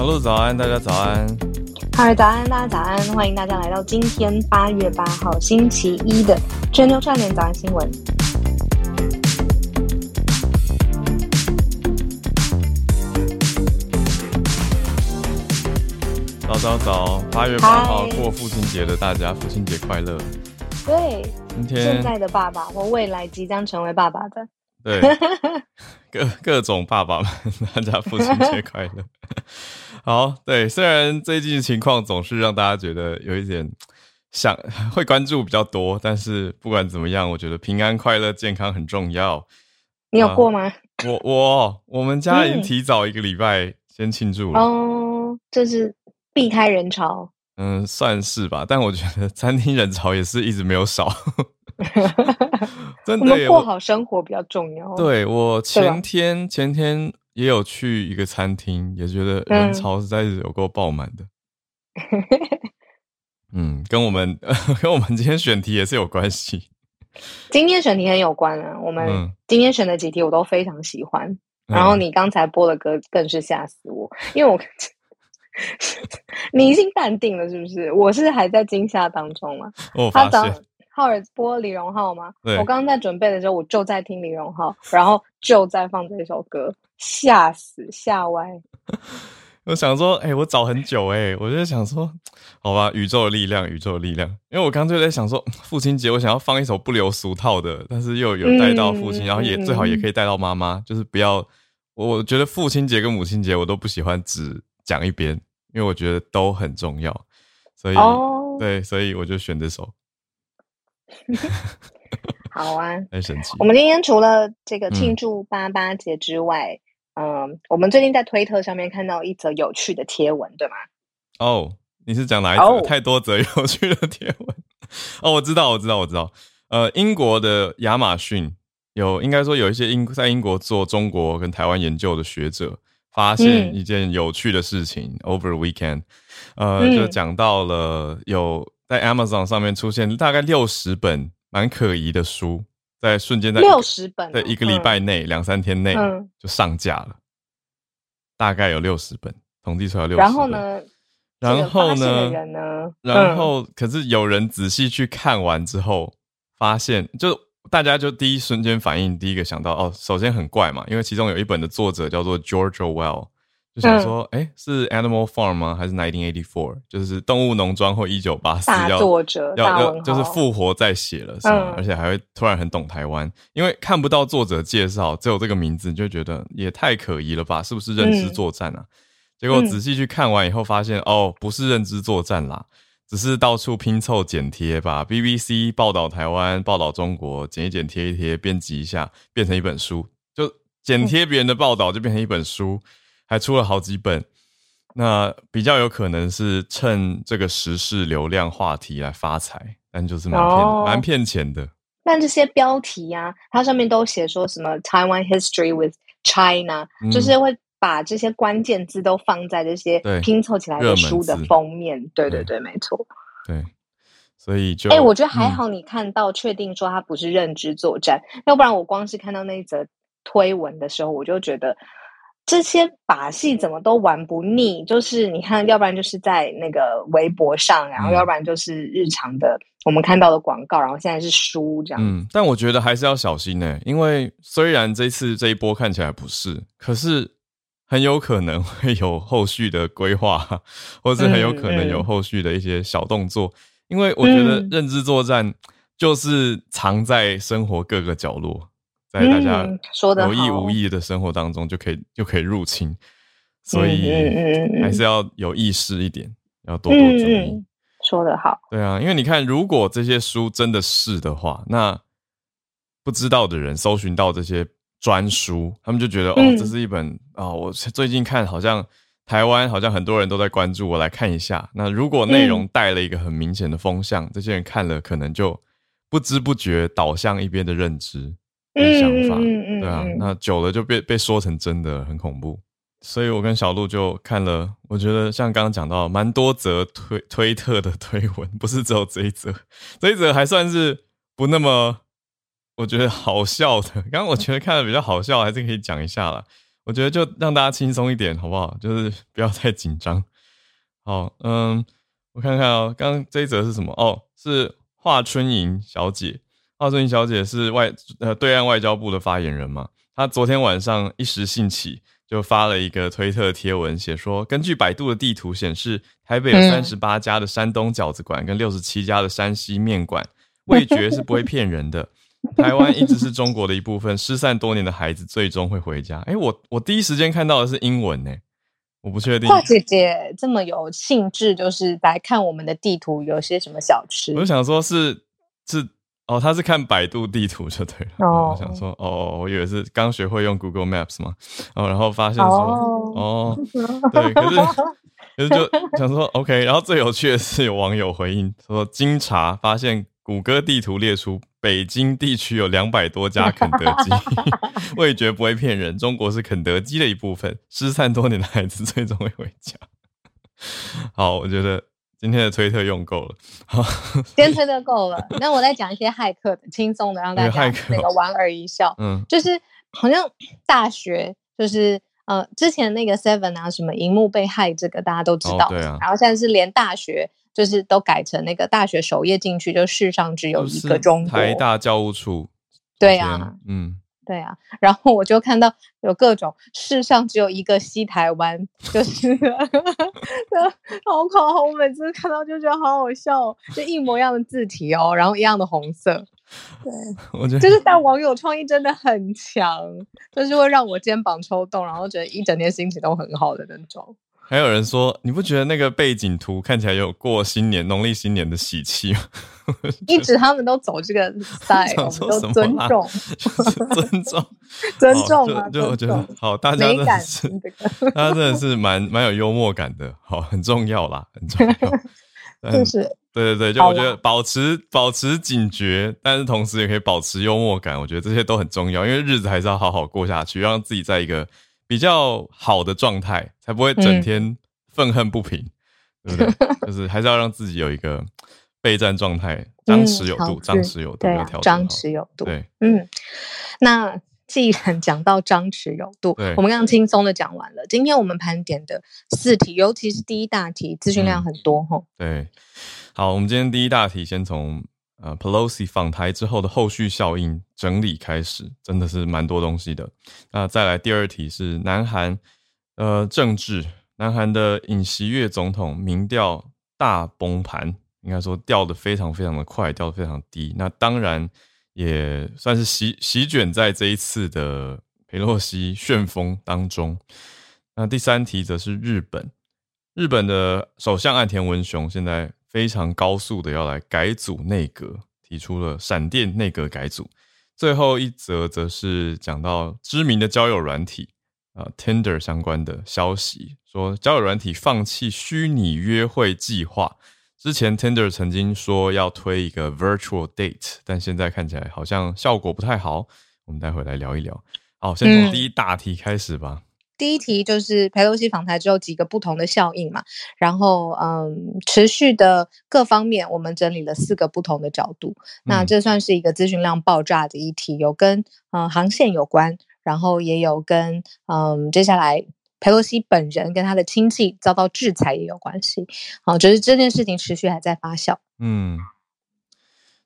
小鹿早安，大家早安。嗨，早安，大家早安！欢迎大家来到今天八月八号星期一的全球串联早安新闻。早早早，八月八号过父亲节的大家，父亲节快乐！对，今天现在的爸爸或未来即将成为爸爸的，对各各种爸爸们，大家父亲节快乐！好，对，虽然最近情况总是让大家觉得有一点想会关注比较多，但是不管怎么样，我觉得平安、快乐、健康很重要。你有过吗？我我我们家已经提早一个礼拜先庆祝了。哦，就是避开人潮。嗯，算是吧，但我觉得餐厅人潮也是一直没有少。真我的过好生活比较重要。，对我前天前天也有去一个餐厅，也觉得人潮实在是有够爆满的。嗯，跟我们 跟我们今天选题也是有关系。今天选题很有关啊。我们嗯今天选的几题我都非常喜欢。然后嗯你刚才播的歌更是吓死我，因为我你已经淡定了，是不是？我是还在惊吓当中嘛。我发现，浩尔播李荣浩吗？对我刚刚在准备的时候，我就在听李荣浩，然后就在放这首歌，吓死吓歪。我想说，哎、我找很久、哎，我就想说，好吧，宇宙的力量，宇宙的力量。因为我刚就在想说，父亲节我想要放一首不留俗套的，但是又有带到父亲，嗯然后也嗯最好也可以带到妈妈，就是不要。我我觉得父亲节跟母亲节我都不喜欢只讲一边，因为我觉得都很重要，所以、哦，对，所以我就选这首。好啊。太神奇我，们今天除了这个嗯庆祝八八节之外，嗯我们最近在推特上面看到一则有趣的贴文，对吗？哦，你是讲哪一则？哦太多则有趣的贴文。哦，我知道，我知道，我知道。呃，英国的亚马逊有，应该说有一些英在英国做中国跟台湾研究的学者，发现嗯一件有趣的事情。Over weekend，呃，嗯就讲到了有在 Amazon 上面出现大概六十本蛮可疑的书，在瞬间在六十本哦对一个礼拜内两、三天内嗯就上架了，大概有六十本，统计出来六十。然后？呢？然后呢？呢？然嗯后，可是有人仔细去看完之后，发现就大家就第一瞬间反应，第一个想到哦，首先很怪嘛，因为其中有一本的作者叫做 George Orwell，就想说，嗯哎、是 Animal Farm 吗？还是 Nineteen Eighty Four？就是动物农庄或一九八四大要作者要要就是复活再写了，是吗？嗯而且还会突然很懂台湾，因为看不到作者介绍，只有这个名字，你就觉得也太可疑了吧？是不是认知嗯作战啊？结果仔细去看完以后，发现、哦，不是认知作战啦，只是到处拼凑剪贴，把 BBC 报道台湾、报道中国剪一剪、贴一贴，编辑一下，变成一本书。就剪贴别人的报道，就变成一本书，还出了好几本。那比较有可能是趁这个时事流量话题来发财，但就是蛮骗哦蛮骗钱的。但这些标题啊，它上面都写说什么 Taiwan history with China，、嗯就是会把这些关键字都放在这些拼凑起来的书的封面。对对对对，没错。对，所以就哎、我觉得还嗯好，你看到确定说它不是认知作战，要不然我光是看到那一则推文的时候，我就觉得这些把戏怎么都玩不腻，就是你看，要不然就是在那个微博上，然后要不然就是日常的我们看到的广告，然后现在是书这样。嗯，但我觉得还是要小心呢，因为虽然这次这一波看起来不是，可是很有可能会有后续的规划，或是很有可能有后续的一些小动作，因为我觉得认知作战就是藏在生活各个角落。在大家有意无意的生活当中，就可以就可以入侵，所以还是要有意识一点，要多多注意。说得好，对啊，因为你看，如果这些书真的是的话，那不知道的人搜寻到这些专书，他们就觉得哦，这是一本啊，我最近看好像台湾好像很多人都在关注，我来看一下。那如果内容带了一个很明显的风向，这些人看了可能就不知不觉导向一边的认知。想法，对啊，那久了就被被说成真的，很恐怖。所以我跟小鹿就看了，我觉得像刚刚讲到，蛮多则推推特的推文，不是只有这一则，这一则还算是不那么，我觉得好笑的。刚刚我觉得看的比较好笑，还是可以讲一下了。我觉得就让大家轻松一点，好不好？就是不要太紧张。好，嗯，我看看哦，刚刚这一则是什么？哦，是华春莹小姐。华春莹小姐是外呃对岸外交部的发言人嘛？她昨天晚上一时兴起，就发了一个推特贴文，写说：根据百度的地图显示，台北有三十八家的山东饺子馆跟六十七家的山西面馆，味觉是不会骗人的。台湾一直是中国的一部分，失散多年的孩子最终会回家。哎，我我第一时间看到的是英文呢，我不确定。华姐姐这么有兴致，就是来看我们的地图有些什么小吃。我想说，是是。哦，他是看百度地图就对了。哦，我想说，哦，我以为是刚学会用 Google Maps 嘛，哦，然后发现说，哦，对，可是可是就想说，OK，然后最有趣的是有网友回应说，经查发现，谷歌地图列出北京地区有两百多家肯德基，味觉不会骗人，中国是肯德基的一部分，失散多年的孩子最终会回家。好，我觉得。今天的推特用够了，今天推特够了。那我再讲一些骇客的，轻松的，让大家那个莞尔一笑。嗯，就是好像大学，就是呃，之前那个 Seven 啊，什么荧幕被害，这个大家都知道。对啊。然后现在是连大学，就是都改成那个大学首页进去，就世上只有一个中国。台大教务处。对啊。嗯。对啊，然后我就看到有各种世上只有一个西台湾，就是 好好，我每次看到就觉得好好笑，就一模一样的字体哦，然后一样的红色。对，我觉得就是但网友创意真的很强，就是会让我肩膀抽动，然后觉得一整天心情都很好的那种。还有人说，你不觉得那个背景图看起来有过新年、农历新年的喜气吗？一直他们都走这个 style，都尊重，尊重，尊重啊！就我觉得好，大家真的是，大家真的是蛮蛮有幽默感的，好，很重要啦，很重要。就是，对对对，就我觉得保持保持警觉，但是同时也可以保持幽默感，我觉得这些都很重要，因为日子还是要好好过下去，让自己在一个。比较好的状态，才不会整天愤恨不平，对不对？就是还是要让自己有一个备战状态，张弛有度，张弛有度，对，张弛有度。对，嗯，那既然讲到张弛有度，我们刚刚轻松的讲完了。今天我们盘点的四题，尤其是第一大题，资讯量很多哈。对，好，我们今天第一大题先从。呃，Pelosi 访台之后的后续效应整理开始，真的是蛮多东西的。那再来第二题是南韩，呃，政治，南韩的尹锡悦总统民调大崩盘，应该说掉的非常非常的快，掉的非常低。那当然也算是席席卷在这一次的佩洛西旋风当中。那第三题则是日本，日本的首相岸田文雄现在。非常高速的要来改组内阁，提出了闪电内阁改组。最后一则则是讲到知名的交友软体啊，Tinder 相关的消息，说交友软体放弃虚拟约会计划。之前 Tinder 曾经说要推一个 Virtual Date，但现在看起来好像效果不太好。我们待会来聊一聊。好，先从第一大题开始吧。第一题就是佩洛西访台之后几个不同的效应嘛，然后嗯，持续的各方面，我们整理了四个不同的角度。那这算是一个咨询量爆炸的议题，有跟嗯航线有关，然后也有跟嗯，接下来佩洛西本人跟他的亲戚遭到制裁也有关系。好，就是这件事情持续还在发酵。嗯，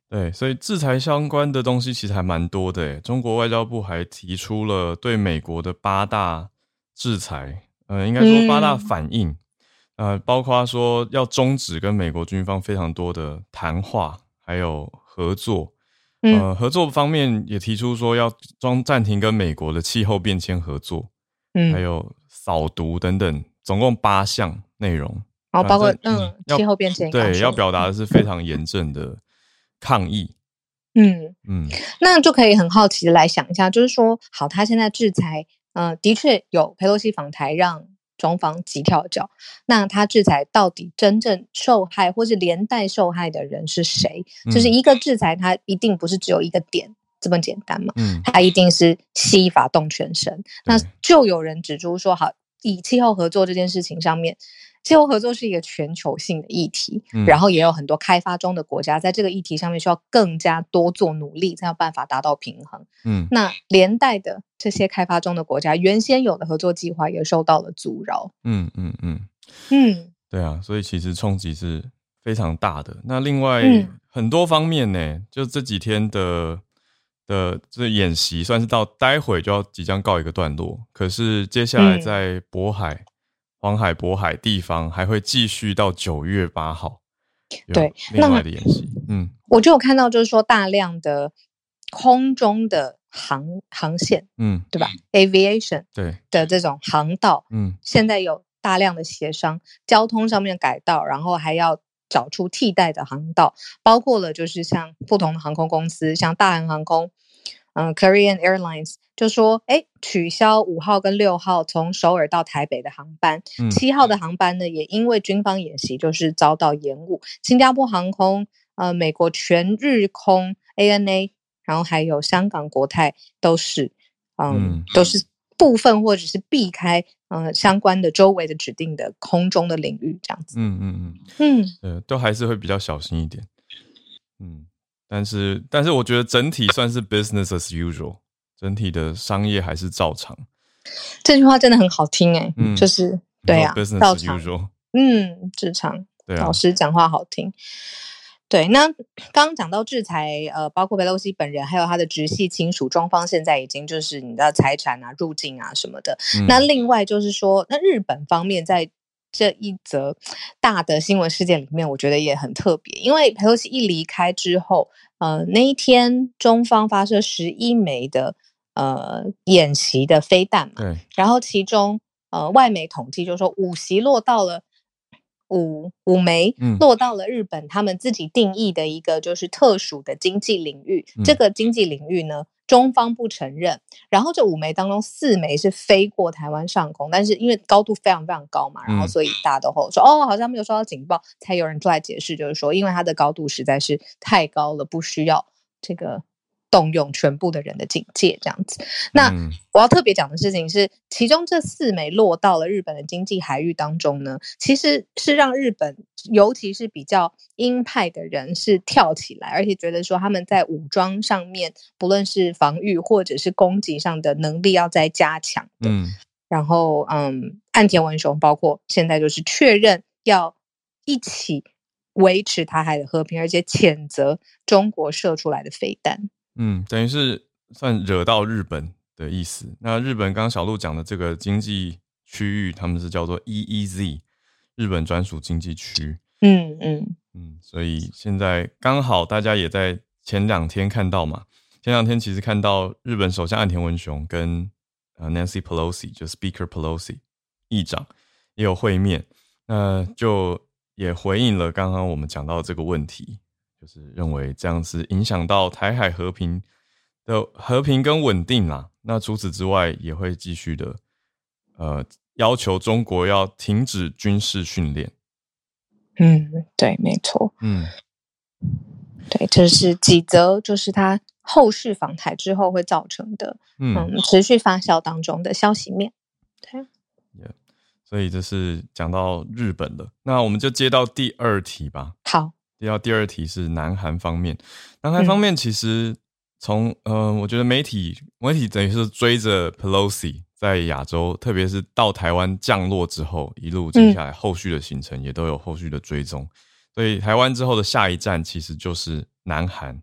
对，所以制裁相关的东西其实还蛮多的。中国外交部还提出了对美国的八大制裁，呃，应该说八大反应，呃，包括说要终止跟美国军方非常多的谈话，还有合作。呃，合作方面也提出说要装暂停跟美国的气候变迁合作，嗯，还有扫毒等等，总共八项内容。然后包括嗯，气候变迁对，要表达的是非常严正的抗议。嗯嗯，那就可以很好奇的来想一下，就是说，好，他现在制裁，嗯，的确有佩洛西访台让。中方急跳脚，那他制裁到底真正受害或是连带受害的人是谁？就是一个制裁，它一定不是只有一个点这么简单嘛？嗯，它一定是西法动全身。那就有人指出说，好，以气候合作这件事情上面。气候合作是一个全球性的议题，然后也有很多开发中的国家在这个议题上面需要更加多做努力，才有办法达到平衡。嗯，那连带的这些开发中的国家原先有的合作计划也受到了阻挠。嗯嗯嗯嗯，对啊，所以其实冲击是非常大的。那另外很多方面呢，就这几天的的这演习算是到待会就要即将告一个段落，可是接下来在渤海。黄海、渤海地方还会继续到九月八号，对另外的演习。嗯，我就有看到，就是说大量的空中的航航线，嗯，对吧？Aviation 对的这种航道，嗯，现在有大量的协商，交通上面改道，然后还要找出替代的航道，包括了就是像不同的航空公司，像大韩航空。嗯，Korean Airlines 就说，哎，取消五号跟六号从首尔到台北的航班，七号的航班呢，也因为军方演习就是遭到延误。新加坡航空、呃，美国全日空 ANA，然后还有香港国泰都是，嗯，都是部分或者是避开，嗯，相关的周围的指定的空中的领域这样子。嗯嗯嗯嗯，呃，都还是会比较小心一点。嗯。但是，但是我觉得整体算是 business as usual，整体的商业还是照常。这句话真的很好听哎，嗯，就是对呀，business as usual，嗯，正常，对老师讲话好听。对，那刚刚讲到制裁，呃，包括佩洛西本人，还有他的直系亲属，双方现在已经就是你的财产啊、入境啊什么的。那另外就是说，那日本方面在。这一则大的新闻事件里面，我觉得也很特别，因为佩洛西一离开之后，呃，那一天中方发射十一枚的呃演习的飞弹嘛，然后其中呃外媒统计就说五席落到了五五枚，落到了日本他们自己定义的一个就是特殊的经济领域，这个经济领域呢。中方不承认，然后这五枚当中四枚是飞过台湾上空，但是因为高度非常非常高嘛，然后所以大家都后说哦，好像没有收到警报，才有人出来解释，就是说因为它的高度实在是太高了，不需要这个。动用全部的人的警戒，这样子。那我要特别讲的事情是，其中这四枚落到了日本的经济海域当中呢，其实是让日本，尤其是比较鹰派的人是跳起来，而且觉得说他们在武装上面，不论是防御或者是攻击上的能力要再加强的。嗯。然后，嗯，岸田文雄包括现在就是确认要一起维持台海的和平，而且谴责中国射出来的飞弹。嗯，等于是算惹到日本的意思。那日本刚刚小鹿讲的这个经济区域，他们是叫做 EEZ，日本专属经济区。嗯嗯嗯，所以现在刚好大家也在前两天看到嘛，前两天其实看到日本首相岸田文雄跟呃 Nancy Pelosi，就 Speaker Pelosi 议长也有会面，那就也回应了刚刚我们讲到这个问题。就是认为这样是影响到台海和平的和平跟稳定啦。那除此之外，也会继续的呃要求中国要停止军事训练。嗯，对，没错。嗯，对，这是几则，就是他后续访台之后会造成的，嗯，持续发酵当中的消息面。对，所以这是讲到日本了。那我们就接到第二题吧。好。第二第二题是南韩方面，南韩方面其实从嗯，我觉得媒体媒体等于是追着 Pelosi 在亚洲，特别是到台湾降落之后，一路接下来后续的行程也都有后续的追踪。所以台湾之后的下一站其实就是南韩，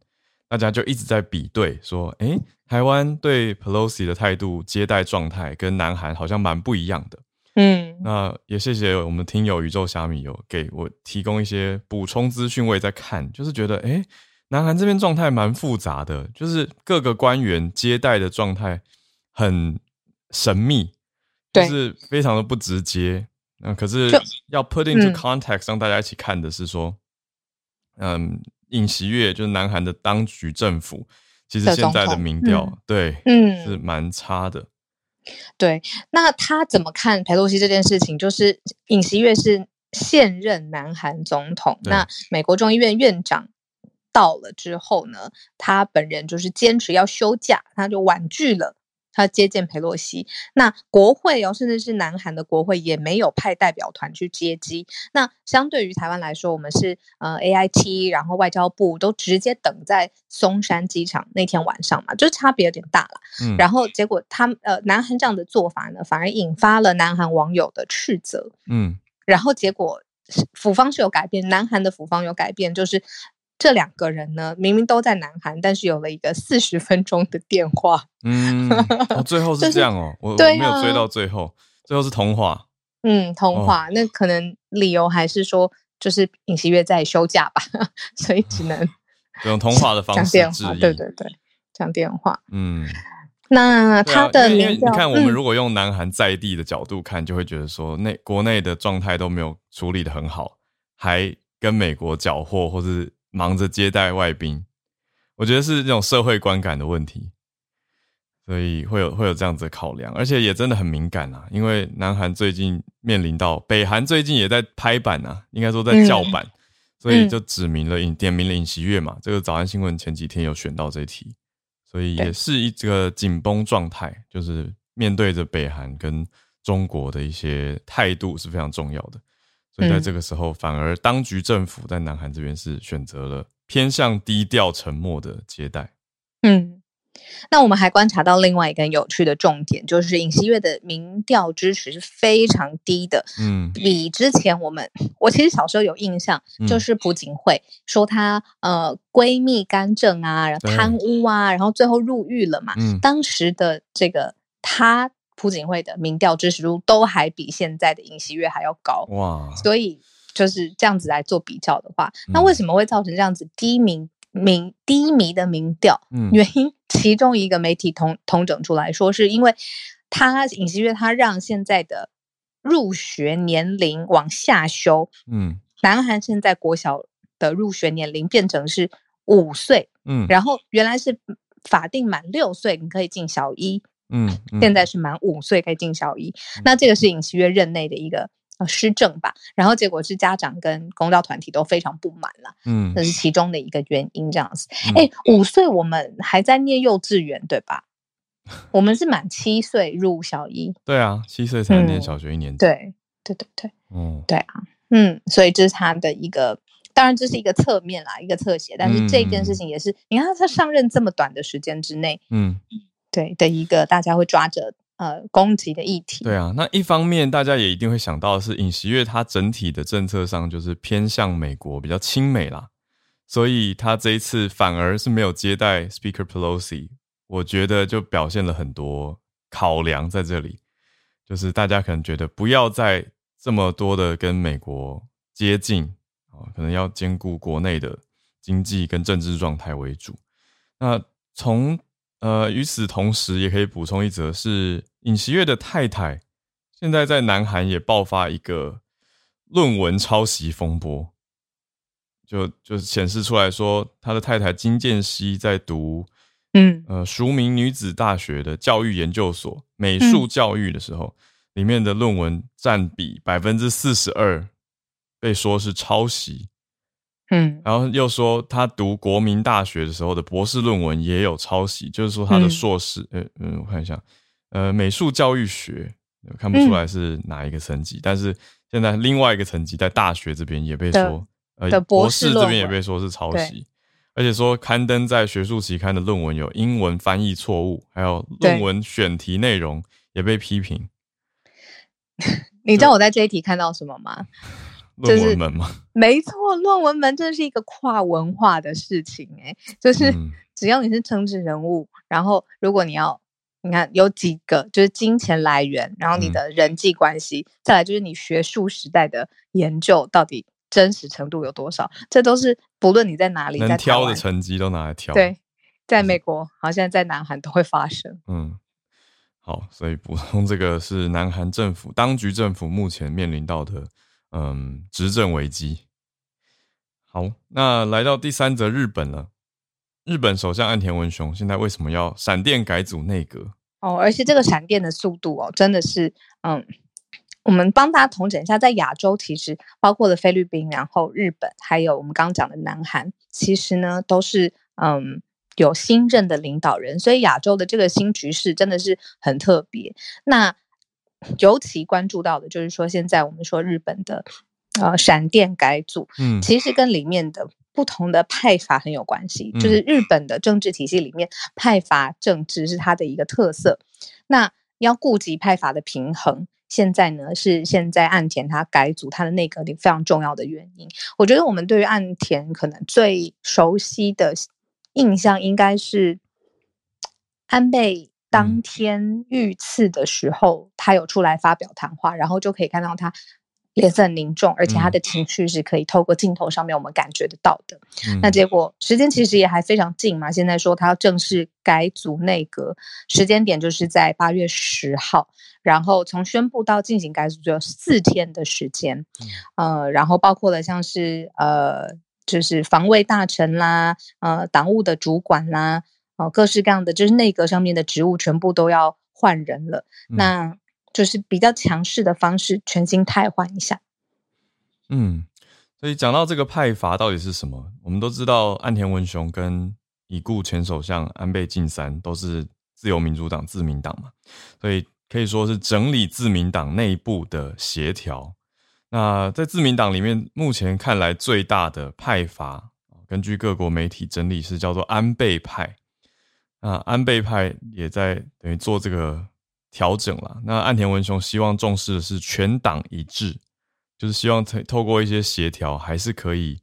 大家就一直在比对，说，哎，台湾对 Pelosi 的态度、接待状态跟南韩好像蛮不一样的。嗯，那也谢谢我们听友宇宙虾米有给我提供一些补充资讯，我也在看，就是觉得，哎，南韩这边状态蛮复杂的，就是各个官员接待的状态很神秘，就是非常的不直接。嗯，可是要 put into context 让大家一起看的是说，嗯，尹锡悦就是南韩的当局政府，其实现在的民调对，嗯，是蛮差的。对，那他怎么看佩洛西这件事情？就是尹锡悦是现任南韩总统，那美国众议院院长到了之后呢，他本人就是坚持要休假，他就婉拒了。他接见佩洛西，那国会哦，甚至是南韩的国会也没有派代表团去接机。那相对于台湾来说，我们是呃 A I T，然后外交部都直接等在松山机场那天晚上嘛，就是差别有点大了。嗯，然后结果他呃南韩这样的做法呢，反而引发了南韩网友的斥责。嗯，然后结果府方是有改变，南韩的府方有改变，就是。这两个人呢，明明都在南韩，但是有了一个四十分钟的电话。嗯，最后 是这样哦，我没有追到最后，最后是通话。嗯，通话，那可能理由还是说，就是尹锡悦在休假吧，所以只能用通话的方式讲电话。对对对，讲电话。嗯，那他的因为你看，我们如果用南韩在地的角度看，就会觉得说，内国内的状态都没有处理的很好，还跟美国缴获，或是。忙着接待外宾，我觉得是这种社会观感的问题，所以会有会有这样子的考量，而且也真的很敏感啊。因为南韩最近面临到北韩最近也在拍板啊，应该说在叫板，所以就指明了尹点名了尹锡悦嘛。这个早安新闻前几天有选到这题，所以也是一个紧绷状态，就是面对着北韩跟中国的一些态度是非常重要的。所以在这个时候，反而当局政府在南韩这边是选择了偏向低调、沉默的接待。嗯，那我们还观察到另外一个有趣的重点，就是尹锡悦的民调支持是非常低的。嗯，比之前我们，我其实小时候有印象，就是朴槿惠说她呃闺蜜干政啊，然后贪污啊，然后最后入狱了嘛。嗯，当时的这个她。朴槿惠的民调支持度都还比现在的尹锡悦还要高哇！所以就是这样子来做比较的话，那为什么会造成这样子低民民低迷的民调？嗯，原因其中一个媒体统统整出来说，是因为他尹锡悦他让现在的入学年龄往下修。嗯，南韩现在国小的入学年龄变成是五岁。嗯，然后原来是法定满六岁你可以进小一。嗯，现在是满五岁可以进小一，那这个是尹锡悦任内的一个呃施政吧，然后结果是家长跟公教团体都非常不满了，嗯，这是其中的一个原因，这样子。哎，五岁我们还在念幼稚园对吧？我们是满七岁入小一，对啊，七岁才念小学一年级，对对对对，嗯，对啊，嗯，所以这是他的一个，当然这是一个侧面啦，一个侧写，但是这件事情也是，你看他上任这么短的时间之内，嗯。对的一个大家会抓着呃攻击的议题。对啊，那一方面大家也一定会想到的是尹锡悦他整体的政策上就是偏向美国比较亲美啦，所以他这一次反而是没有接待 Speaker Pelosi，我觉得就表现了很多考量在这里，就是大家可能觉得不要再这么多的跟美国接近啊，可能要兼顾国内的经济跟政治状态为主。那从呃，与此同时，也可以补充一则，是尹锡悦的太太，现在在南韩也爆发一个论文抄袭风波，就就显示出来说，他的太太金建熙在读，嗯，呃，淑明女子大学的教育研究所美术教育的时候，里面的论文占比百分之四十二，被说是抄袭。嗯，然后又说他读国民大学的时候的博士论文也有抄袭，就是说他的硕士，呃嗯，我看一下，呃，美术教育学看不出来是哪一个层级，但是现在另外一个层级在大学这边也被说，呃，博士这边也被说是抄袭，而且说刊登在学术期刊的论文有英文翻译错误，还有论文选题内容也被批评。你知道我在这一题看到什么吗？论文门吗？没错，论文门真是一个跨文化的事情哎，就是只要你是政治人物，然后如果你要，你看有几个就是金钱来源，然后你的人际关系，再来就是你学术时代的研究到底真实程度有多少，这都是不论你在哪里，能挑的成绩都拿来挑。对，在美国，好像在南韩都会发生。嗯，好，所以补充这个是南韩政府当局政府目前面临到的。嗯，执政危机。好，那来到第三则日本了。日本首相岸田文雄现在为什么要闪电改组内阁？哦，而且这个闪电的速度哦，真的是，嗯，我们帮大家统整一下，在亚洲其实包括了菲律宾，然后日本，还有我们刚刚讲的南韩，其实呢都是嗯有新任的领导人，所以亚洲的这个新局势真的是很特别。那尤其关注到的就是说，现在我们说日本的呃闪电改组，嗯，其实跟里面的不同的派阀很有关系。就是日本的政治体系里面，派阀政治是它的一个特色。那要顾及派阀的平衡，现在呢是现在岸田他改组他的内阁里非常重要的原因。我觉得我们对于岸田可能最熟悉的印象，应该是安倍。当天遇刺的时候，他有出来发表谈话，然后就可以看到他脸色很凝重，而且他的情绪是可以透过镜头上面我们感觉得到的。那结果时间其实也还非常近嘛，现在说他要正式改组内阁，时间点就是在八月十号，然后从宣布到进行改组只有四天的时间。呃，然后包括了像是呃，就是防卫大臣啦，呃，党务的主管啦。哦，各式各样的，就是内阁上面的职务全部都要换人了，那就是比较强势的方式，全新汰换一下。嗯，所以讲到这个派阀到底是什么，我们都知道岸田文雄跟已故前首相安倍晋三都是自由民主党自民党嘛，所以可以说是整理自民党内部的协调。那在自民党里面，目前看来最大的派阀，根据各国媒体整理是叫做安倍派。那安倍派也在等于做这个调整了。那岸田文雄希望重视的是全党一致，就是希望透透过一些协调，还是可以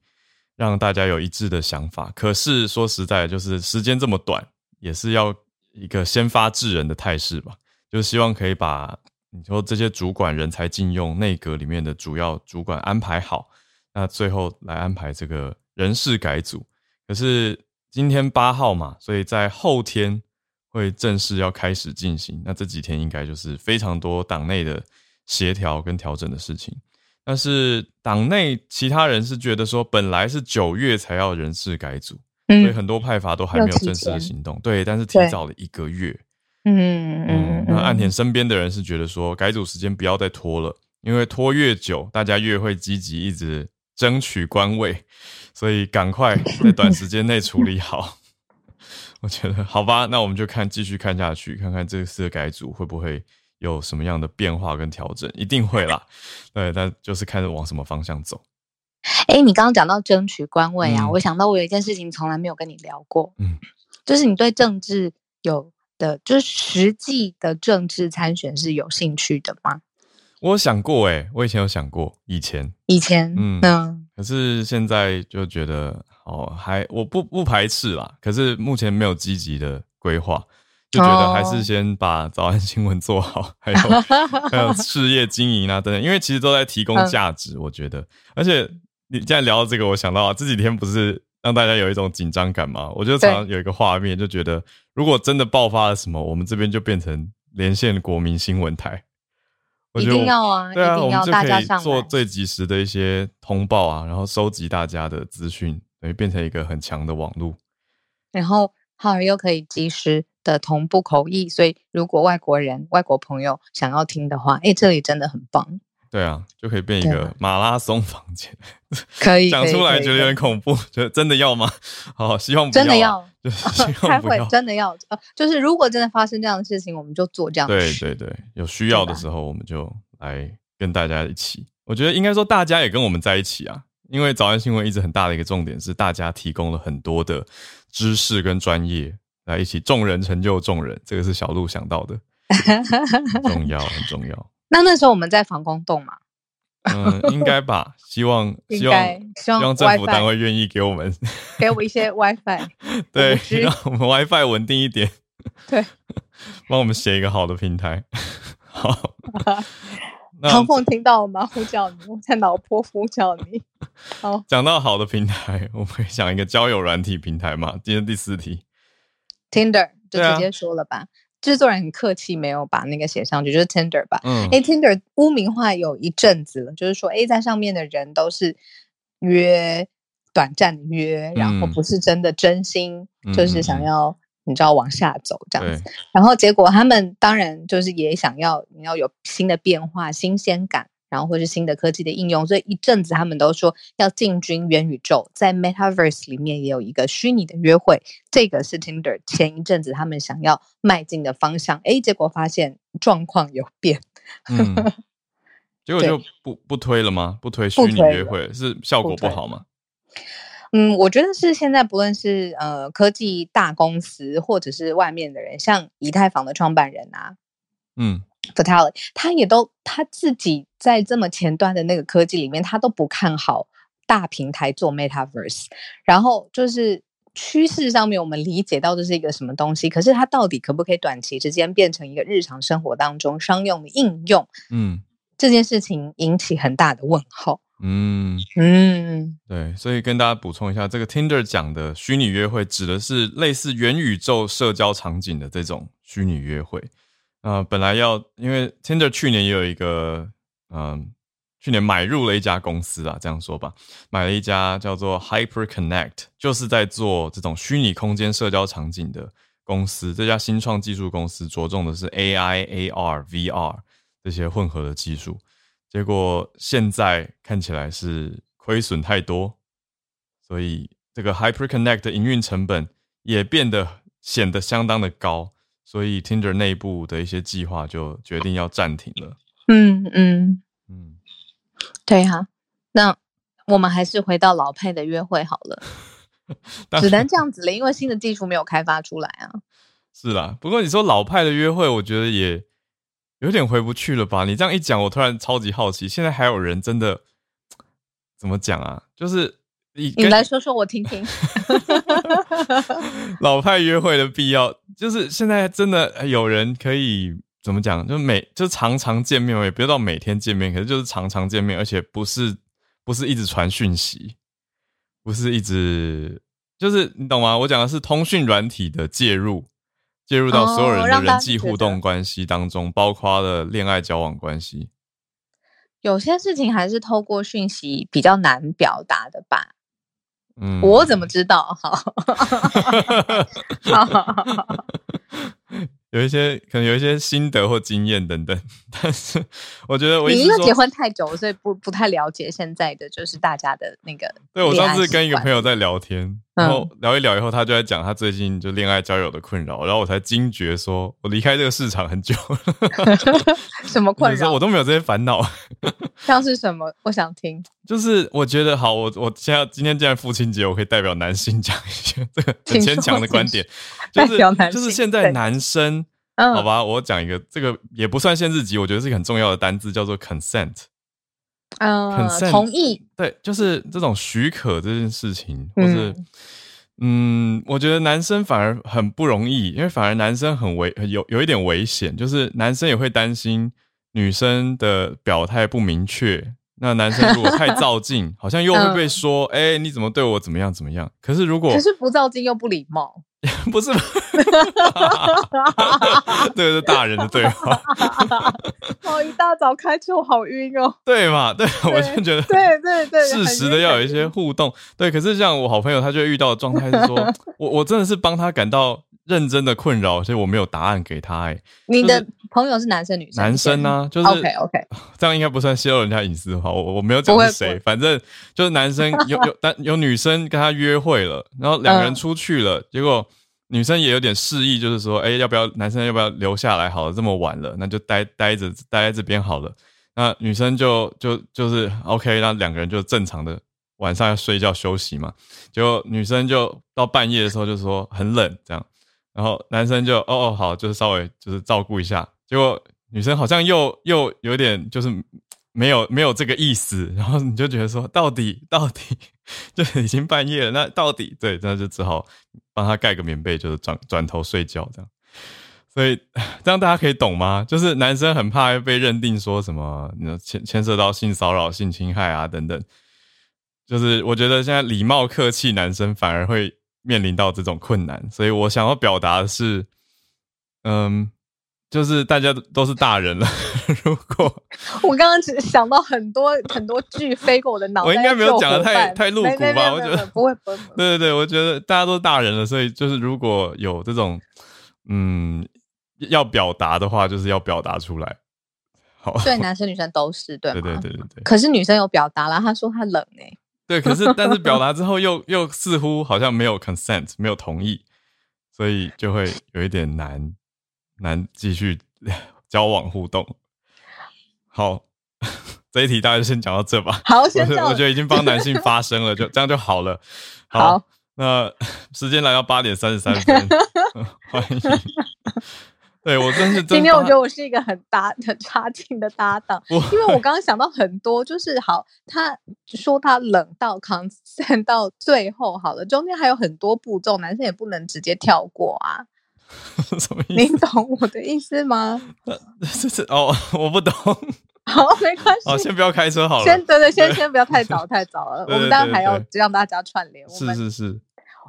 让大家有一致的想法。可是说实在，就是时间这么短，也是要一个先发制人的态势吧。就是希望可以把你说这些主管人才禁用，内阁里面的主要主管安排好，那最后来安排这个人事改组。可是。今天八号嘛，所以在后天会正式要开始进行。那这几天应该就是非常多党内的协调跟调整的事情。但是党内其他人是觉得说，本来是九月才要人事改组，所以很多派阀都还没有正式的行动。对，但是提早了一个月。嗯嗯。那岸田身边的人是觉得说，改组时间不要再拖了，因为拖越久，大家越会积极一直争取官位。所以赶快在短时间内处理好，我觉得好吧，那我们就看继续看下去，看看这次的改组会不会有什么样的变化跟调整，一定会啦。对，但就是看着往什么方向走。哎，你刚刚讲到争取官位啊，我想到我有一件事情从来没有跟你聊过，嗯，就是你对政治有的，就是实际的政治参选是有兴趣的吗？我想过，哎，我以前有想过，以前，以前，嗯。可是现在就觉得哦，还我不不排斥啦。可是目前没有积极的规划，就觉得还是先把早安新闻做好，还有 还有事业经营啊等等，因为其实都在提供价值。我觉得，而且你现在聊到这个，我想到这几天不是让大家有一种紧张感嘛？我就常常有一个画面，就觉得如果真的爆发了什么，我们这边就变成连线国民新闻台。一定要啊！对啊，我们就可以做最及时的一些通报啊，然后收集大家的资讯，等于变成一个很强的网络。然后，好又可以及时的同步口译，所以如果外国人、外国朋友想要听的话，哎，这里真的很棒。对啊，就可以变一个马拉松房间，可以 讲出来觉得有点恐怖，觉得真的要吗？好，希望真的要，开会真的要，呃，就是如果真的发生这样的事情，我们就做这样。对对对，有需要的时候我们就来跟大家一起。我觉得应该说大家也跟我们在一起啊，因为早安新闻一直很大的一个重点是，大家提供了很多的知识跟专业来一起，众人成就众人，这个是小鹿想到的，很重要，很重要。那那时候我们在防空洞嘛？嗯，应该吧。希望 希望希望政府单位愿意给我们给我一些 WiFi，对，让我们 WiFi 稳定一点。对，帮我们写一个好的平台。好，唐凤听到了吗？呼叫你，我在脑波呼叫你。好，讲到好的平台，我们讲一个交友软体平台嘛？今天第四题，Tinder 就直接说了吧。制作人很客气，没有把那个写上去，就是 Tinder 吧。嗯，哎，Tinder 污名化有一阵子了，就是说，哎，在上面的人都是约短暂的约，然后不是真的真心，就是想要你知道往下走这样子。然后结果他们当然就是也想要你要有新的变化、新鲜感。然后或是新的科技的应用，所以一阵子他们都说要进军元宇宙，在 Metaverse 里面也有一个虚拟的约会，这个是 Tinder 前一阵子他们想要迈进的方向。哎，结果发现状况有变，结果就不不推了吗？不推虚拟约会是效果不好吗？嗯，我觉得是现在不论是呃科技大公司或者是外面的人，像以太坊的创办人啊，嗯。Fatality，他也都他自己在这么前端的那个科技里面，他都不看好大平台做 Metaverse。然后就是趋势上面，我们理解到这是一个什么东西，可是它到底可不可以短期之间变成一个日常生活当中商用的应用？嗯，这件事情引起很大的问号。嗯嗯，对，所以跟大家补充一下，这个 Tinder 讲的虚拟约会，指的是类似元宇宙社交场景的这种虚拟约会。呃，本来要因为 Tinder 去年也有一个，嗯，去年买入了一家公司啊，这样说吧，买了一家叫做 Hyper Connect，就是在做这种虚拟空间社交场景的公司。这家新创技术公司着重的是 AI、AR、VR 这些混合的技术，结果现在看起来是亏损太多，所以这个 Hyper Connect 的营运成本也变得显得相当的高。所以，Tinder 内部的一些计划就决定要暂停了。嗯嗯嗯，对哈。那我们还是回到老派的约会好了，只能这样子了，因为新的技术没有开发出来啊。是啦，不过你说老派的约会，我觉得也有点回不去了吧？你这样一讲，我突然超级好奇，现在还有人真的怎么讲啊？就是。你来说说我听听。老派约会的必要，就是现在真的有人可以怎么讲？就每就常常见面，也不要到每天见面，可是就是常常见面，而且不是不是一直传讯息，不是一直就是你懂吗？我讲的是通讯软体的介入，介入到所有人的人际互动关系当中，包括了恋爱交往关系。有些事情还是透过讯息比较难表达的吧。我怎么知道？好，有一些可能有一些心得或经验等等，但是我觉得我你因为结婚太久，所以不不太了解现在的就是大家的那个。对我上次跟一个朋友在聊天。然后聊一聊以后，他就在讲他最近就恋爱交友的困扰，然后我才惊觉说，我离开这个市场很久了。什么困扰？我都没有这些烦恼。像是什么？我想听。就是我觉得好，我我现在今天既然父亲节，我可以代表男性讲一些 这个很牵强的观点。就是就是现在男生，好吧，我讲一个这个也不算限制级，我觉得是一个很重要的单字，叫做 consent。嗯，同意。对，就是这种许可这件事情，或是嗯，我觉得男生反而很不容易，因为反而男生很危，有有一点危险，就是男生也会担心女生的表态不明确。那男生如果太 照镜，好像又会被说，哎，你怎么对我怎么样怎么样？可是如果可是不照镜又不礼貌。不是，这个是大人的对话。哦，一大早开车好晕哦。对嘛？对，我就觉得，对对对，适时的要有一些互动。对，可是像我好朋友，他就遇到的状态是说，我我真的是帮他感到。认真的困扰，所以我没有答案给他。哎，你的朋友是男生女生？男生呢？就是 OK OK，这样应该不算泄露人家隐私的话。我我没有讲是谁，反正就是男生有 有但有女生跟他约会了，然后两个人出去了，结果女生也有点示意，就是说，哎，要不要男生要不要留下来？好了，这么晚了，那就待待着待在这边好了。那女生就就就是 OK，那两个人就正常的晚上要睡觉休息嘛，结果女生就到半夜的时候就说很冷这样，然后男生就哦哦好，就是稍微就是照顾一下，结果女生好像又又有点就是没有没有这个意思，然后你就觉得说到底到底就已经半夜了，那到底对，那就只好帮他盖个棉被，就是转转头睡觉这样。所以这样大家可以懂吗？就是男生很怕被认定说什么，牵牵涉到性骚扰、性侵害啊等等。就是我觉得现在礼貌客气，男生反而会面临到这种困难。所以我想要表达的是，嗯，就是大家都是大人了。如果 我刚刚只想到很多很多句飞过我的脑袋，我应该没有讲的太太露骨吧？我觉得不会不会。对对对，我觉得大家都是大人了，所以就是如果有这种嗯。要表达的话，就是要表达出来。好，对，男生女生都是对对对对对对。可是女生有表达了，她说她冷哎。对，可是但是表达之后又又似乎好像没有 consent，没有同意，所以就会有一点难难继续 交往互动。好，这一题大家就先讲到这吧。好，先我觉得已经帮男性发声了，就这样就好了。好，那时间来到八点三十三分，欢迎。对我真是今天我觉得我是一个很搭很差劲的搭档，因为我刚刚想到很多，就是好，他说他冷到 consent 到最后好了，中间还有很多步骤，男生也不能直接跳过啊。什么意思？你懂我的意思吗？这是哦，我不懂。好，没关系。好，先不要开车好了。先对对，先先不要太早太早了。我们当然还要让大家串联。是是是。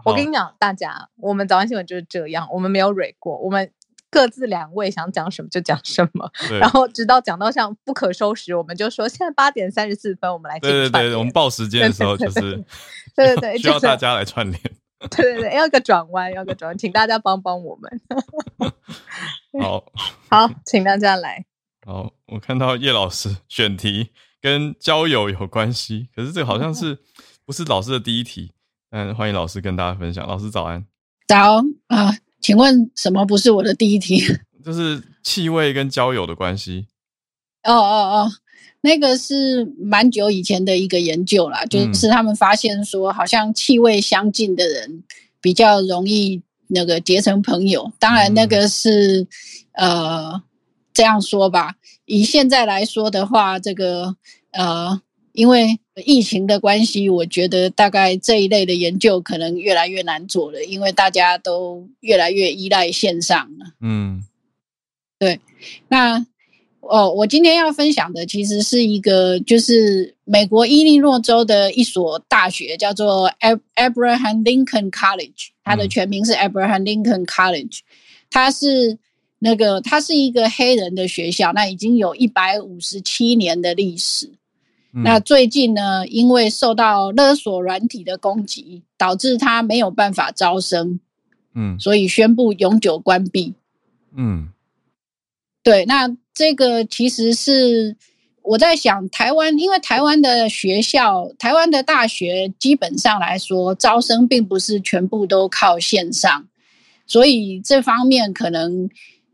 我跟你讲，大家，我们早安新闻就是这样，我们没有蕊过，我们。各自两位想讲什么就讲什么，然后直到讲到像不可收拾，我们就说现在八点三十四分，我们来对对对，我们报时间的时候就是对对对，需要大家来串联，对对对，要个转弯，要个转弯，请大家帮帮我们。好，好，请大家来。好，我看到叶老师选题跟交友有关系，可是这个好像是不是老师的第一题？嗯，欢迎老师跟大家分享。老师早安，早啊。请问什么不是我的第一题？就是气味跟交友的关系。哦哦哦，那个是蛮久以前的一个研究啦，就是他们发现说，好像气味相近的人比较容易那个结成朋友。当然，那个是呃这样说吧。以现在来说的话，这个呃。因为疫情的关系，我觉得大概这一类的研究可能越来越难做了，因为大家都越来越依赖线上了。嗯，对。那哦，我今天要分享的其实是一个，就是美国伊利诺州的一所大学，叫做 Abraham Lincoln College，它的全名是 Abraham Lincoln College，它是那个它是一个黑人的学校，那已经有一百五十七年的历史。那最近呢，因为受到勒索软体的攻击，导致他没有办法招生，嗯，所以宣布永久关闭。嗯，对，那这个其实是我在想，台湾因为台湾的学校、台湾的大学基本上来说，招生并不是全部都靠线上，所以这方面可能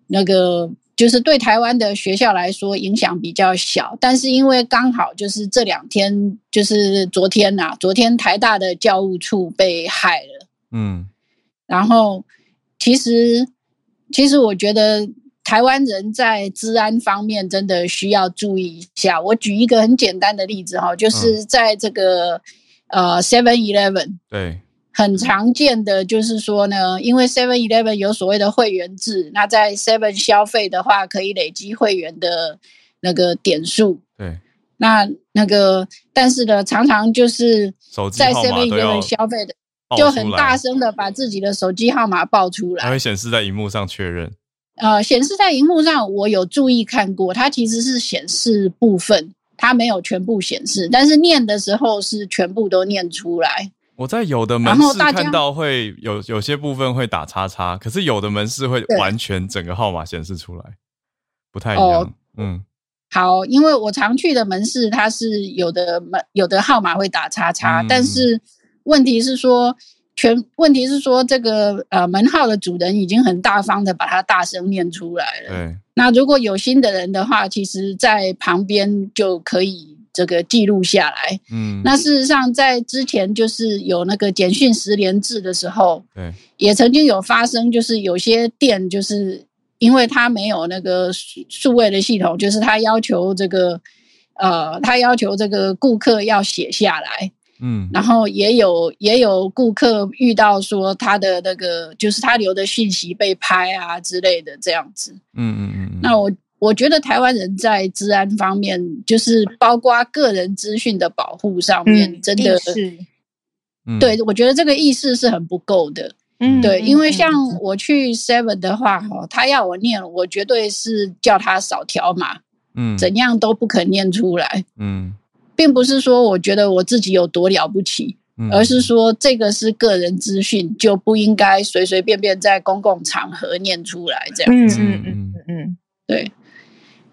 那个。就是对台湾的学校来说影响比较小，但是因为刚好就是这两天，就是昨天呐，昨天台大的教务处被害了，嗯，然后其实其实我觉得台湾人在治安方面真的需要注意一下。我举一个很简单的例子哈，就是在这个呃 Seven Eleven 对。很常见的就是说呢，因为 Seven Eleven 有所谓的会员制，那在 Seven 消费的话，可以累积会员的那个点数。对，那那个，但是呢，常常就是在 Seven Eleven 消费的，就很大声的把自己的手机号码报出来，它会显示在荧幕上确认。呃，显示在荧幕上，我有注意看过，它其实是显示部分，它没有全部显示，但是念的时候是全部都念出来。我在有的门市看到会有有些部分会打叉叉，可是有的门市会完全整个号码显示出来，不太一样。嗯，好，因为我常去的门市，它是有的门有的号码会打叉叉，但是问题是说全问题是说这个呃门号的主人已经很大方的把它大声念出来了。对，那如果有心的人的话，其实在旁边就可以。这个记录下来。嗯，那事实上在之前就是有那个简讯十连制的时候，对，也曾经有发生，就是有些店就是因为他没有那个数位的系统，就是他要求这个呃，他要求这个顾客要写下来。嗯，然后也有也有顾客遇到说他的那个就是他留的信息被拍啊之类的这样子。嗯嗯嗯。那我我觉得台湾人在治安方面，就是包括个人资讯的保护上面，真的是，对我觉得这个意识是很不够的。嗯，对，因为像我去 Seven 的话，哈，他要我念，我绝对是叫他扫条码，嗯，怎样都不肯念出来。嗯。并不是说我觉得我自己有多了不起，而是说这个是个人资讯，就不应该随随便便在公共场合念出来这样子。嗯嗯嗯，对。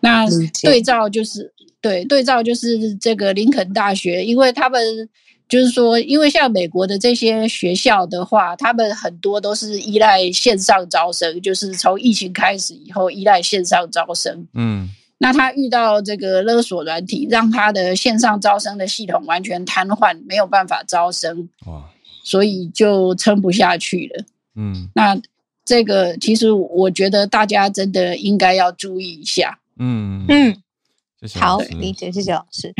那对照就是对对照就是这个林肯大学，因为他们就是说，因为像美国的这些学校的话，他们很多都是依赖线上招生，就是从疫情开始以后依赖线上招生。嗯。那他遇到这个勒索软体，让他的线上招生的系统完全瘫痪，没有办法招生，哇，所以就撑不下去了。嗯，那这个其实我觉得大家真的应该要注意一下。嗯嗯，好，理解，谢谢老师。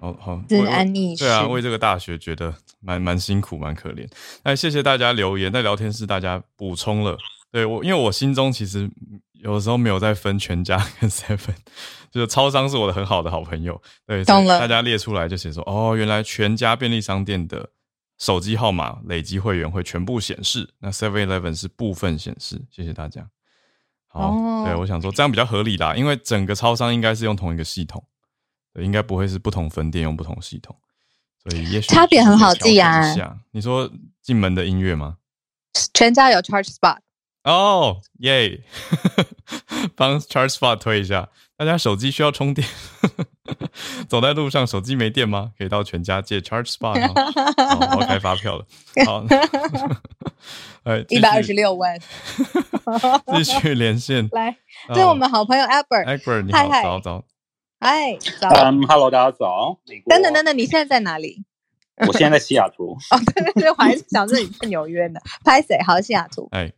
好好，治安意识。对啊，为这个大学觉得蛮蛮辛苦，蛮可怜。那，谢谢大家留言，在聊天室大家补充了。对我，因为我心中其实。有时候没有在分全家跟 seven，就是超商是我的很好的好朋友。对，懂了。大家列出来就写说，哦，原来全家便利商店的手机号码累积会员会全部显示，那 seven eleven 是部分显示。谢谢大家。好，对我想说这样比较合理啦，因为整个超商应该是用同一个系统，对，应该不会是不同分店用不同系统，所以也许差别很好记啊。你说进门的音乐吗？全家有 charge spot。哦，耶！帮 Charge Spot 推一下，大家手机需要充电，走在路上手机没电吗？可以到全家借 Charge Spot。好，我开发票了。好，哎，一百二十六万。继续连线，来，这是我们好朋友 Albert。Albert，你好，早早。哎，早。嗯，Hello，大家早。等等等等，你现在在哪里？我现在在西雅图。哦，对对对，我还是想着你在纽约呢。拍谁？好，西雅图。哎。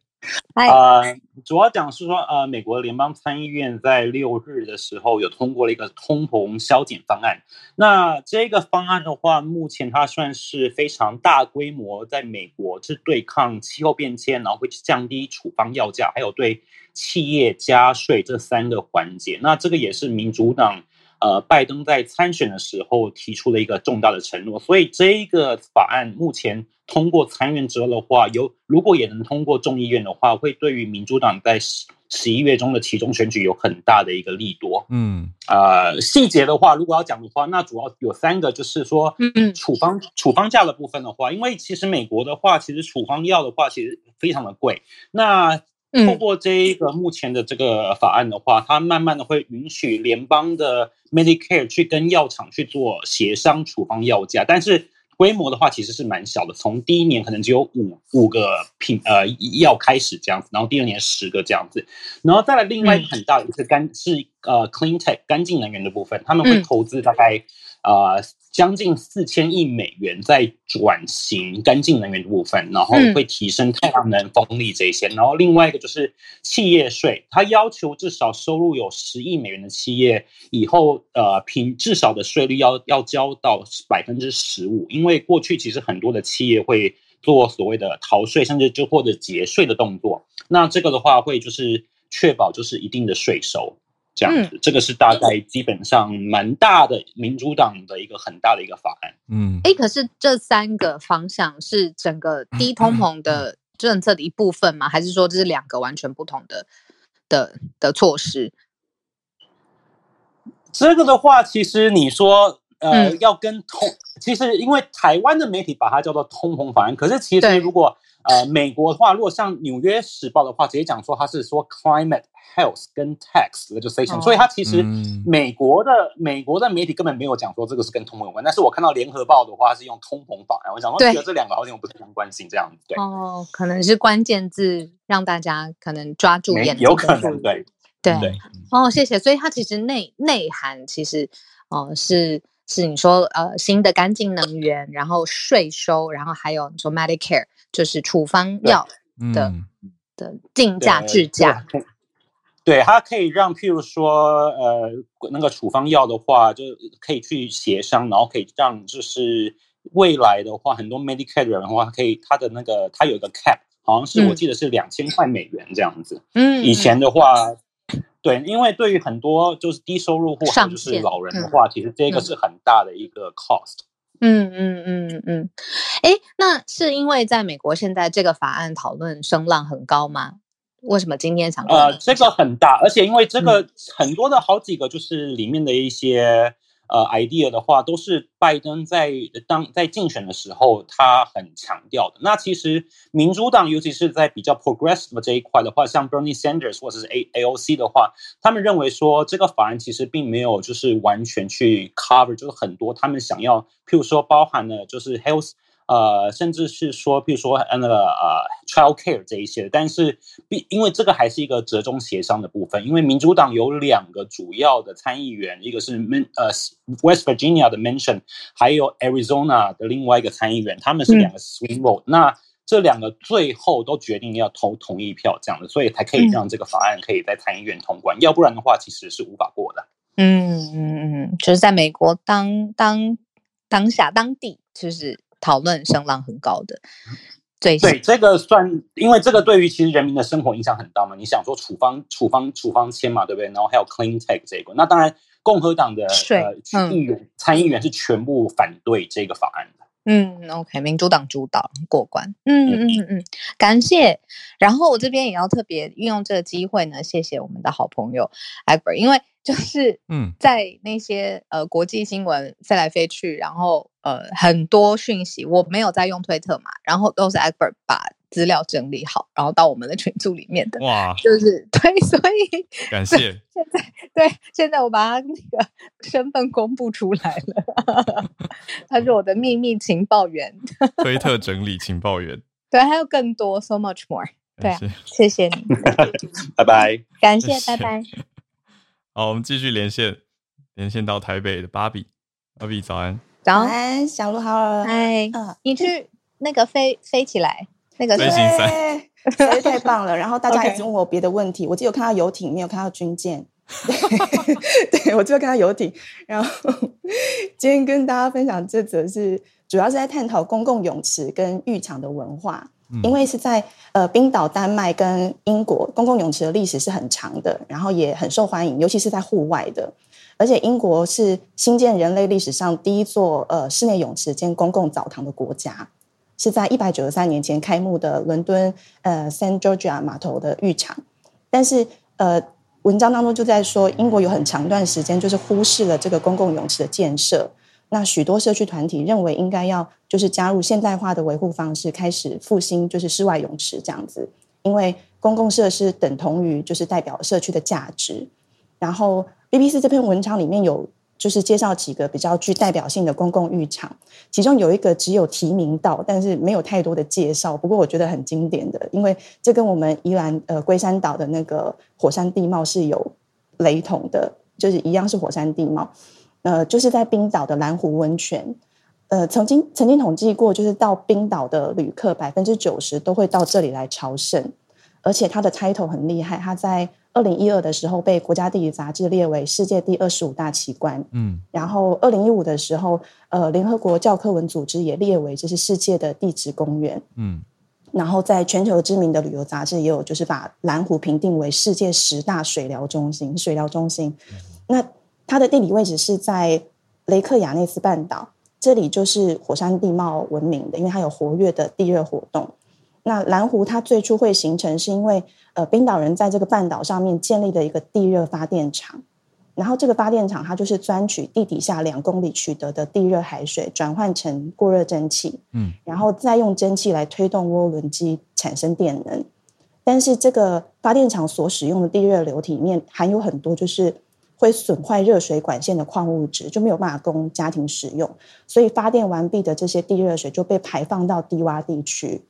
呃，主要讲是说，呃，美国联邦参议院在六日的时候有通过了一个通膨削减方案。那这个方案的话，目前它算是非常大规模，在美国是对抗气候变迁，然后会降低处方药价，还有对企业加税这三个环节。那这个也是民主党。呃，拜登在参选的时候提出了一个重大的承诺，所以这一个法案目前通过参院之后的话，有如果也能通过众议院的话，会对于民主党在十十一月中的其中选举有很大的一个利多。嗯，呃，细节的话，如果要讲的话，那主要有三个，就是说，嗯嗯，处方处方价的部分的话，因为其实美国的话，其实处方药的话，其实非常的贵。那通过这一个目前的这个法案的话，它慢慢的会允许联邦的 Medicare 去跟药厂去做协商处方药价，但是规模的话其实是蛮小的，从第一年可能只有五五个品呃药开始这样子，然后第二年十个这样子，然后再来另外一个很大的一个干是呃 Clean Tech 干净能源的部分，他们会投资大概啊。将近四千亿美元在转型干净能源的部分，然后会提升太阳能、风力这些。然后另外一个就是企业税，它要求至少收入有十亿美元的企业以后，呃，平至少的税率要要交到百分之十五。因为过去其实很多的企业会做所谓的逃税，甚至就或者节税的动作。那这个的话会就是确保就是一定的税收。这样子，这个是大概基本上蛮大的民主党的一个很大的一个法案。嗯，哎，可是这三个方向是整个低通膨的政策的一部分吗？还是说这是两个完全不同的的的措施？这个的话，其实你说呃，要跟通，其实因为台湾的媒体把它叫做通膨法案，可是其实如果呃美国的话，如果像纽约时报的话，直接讲说它是说 climate。Health 跟 Tax legislation，所以它其实美国的美国的媒体根本没有讲说这个是跟通膨有关，但是我看到联合报的话是用通膨法，我想说觉得这两个好像有不相关性这样子。对哦，可能是关键字让大家可能抓住眼，有可能 对对对。哦，谢谢。所以它其实内内涵其实哦是是你说呃新的干净能源，然后税收，然后还有你说 Medicare 就是处方药的的定价制价。对，它可以让，譬如说，呃，那个处方药的话，就可以去协商，然后可以让，就是未来的话，很多 Medicare 人的话，可以他的那个，他有一个 cap，好像是我记得是两千块美元这样子。嗯，以前的话，对，因为对于很多就是低收入户，就是老人的话，其实这个是很大的一个 cost。嗯嗯嗯嗯，哎，那是因为在美国现在这个法案讨论声浪很高吗？为什么今天想？呃，这个很大，而且因为这个很多的好几个就是里面的一些呃 idea 的话，都是拜登在当在竞选的时候他很强调的。那其实民主党尤其是在比较 progressive 这一块的话，像 Bernie Sanders 或者是 A AOC 的话，他们认为说这个法案其实并没有就是完全去 cover，就是很多他们想要，譬如说包含了就是 health。呃，甚至是说，比如说那个呃，child care 这一些，但是，必因为这个还是一个折中协商的部分，因为民主党有两个主要的参议员，一个是 Men 呃 West Virginia 的 Mention，还有 Arizona 的另外一个参议员，他们是两个 swing vote，那这两个最后都决定要投同意票这样的，所以才可以让这个法案可以在参议院通关，要不然的话其实是无法过的。嗯嗯嗯，就是在美国当当当下当地就是。讨论声浪很高的，对对，这个算，因为这个对于其实人民的生活影响很大嘛。你想说处方处方处方签嘛，对不对？然后还有 clean tech 这个，那当然共和党的呃议员参议员是全部反对这个法案的。嗯，OK，民主党主导过关。嗯嗯嗯嗯，感谢。然后我这边也要特别运用这个机会呢，谢谢我们的好朋友 e v e r 因为。就是嗯，在那些呃国际新闻飞来飞去，然后呃很多讯息，我没有在用推特嘛，然后都是 Albert 把资料整理好，然后到我们的群组里面的。哇，就是对，所以感 谢。现在对，现在我把他那个身份公布出来了，他是我的秘密情报员，推特 整理情报员。对，还有更多，so much more。对啊，谢谢你，拜拜，感谢，拜拜。好，我们继续连线，连线到台北的芭比，芭比早安，早安，小鹿好，嗨，嗯，你去那个飞飞起来，那个飞行伞，实太棒了。然后大家一直问我别的问题，我只有看到游艇，没有看到军舰。对，我只有看到游艇。然后今天跟大家分享这则是，主要是在探讨公共泳池跟浴场的文化。因为是在呃冰岛、丹麦跟英国，公共泳池的历史是很长的，然后也很受欢迎，尤其是在户外的。而且英国是新建人类历史上第一座呃室内泳池兼公共澡堂的国家，是在一百九十三年前开幕的伦敦呃 Saint George 码头的浴场。但是呃文章当中就在说，英国有很长段时间就是忽视了这个公共泳池的建设。那许多社区团体认为应该要就是加入现代化的维护方式，开始复兴就是室外泳池这样子，因为公共设施等同于就是代表社区的价值。然后 BBC 这篇文章里面有就是介绍几个比较具代表性的公共浴场，其中有一个只有提名到，但是没有太多的介绍。不过我觉得很经典的，因为这跟我们宜兰呃龟山岛的那个火山地貌是有雷同的，就是一样是火山地貌。呃，就是在冰岛的蓝湖温泉，呃，曾经曾经统计过，就是到冰岛的旅客百分之九十都会到这里来朝圣，而且它的 title 很厉害，它在二零一二的时候被国家地理杂志列为世界第二十五大奇观，嗯，然后二零一五的时候，呃，联合国教科文组织也列为这是世界的地质公园，嗯，然后在全球知名的旅游杂志也有就是把蓝湖评定为世界十大水疗中心，水疗中心，那。它的地理位置是在雷克雅内斯半岛，这里就是火山地貌闻名的，因为它有活跃的地热活动。那蓝湖它最初会形成，是因为呃冰岛人在这个半岛上面建立的一个地热发电厂，然后这个发电厂它就是钻取地底下两公里取得的地热海水，转换成过热蒸汽，嗯，然后再用蒸汽来推动涡轮机产生电能。但是这个发电厂所使用的地热流体里面含有很多就是。会损坏热水管线的矿物质就没有办法供家庭使用，所以发电完毕的这些地热水就被排放到低洼地区。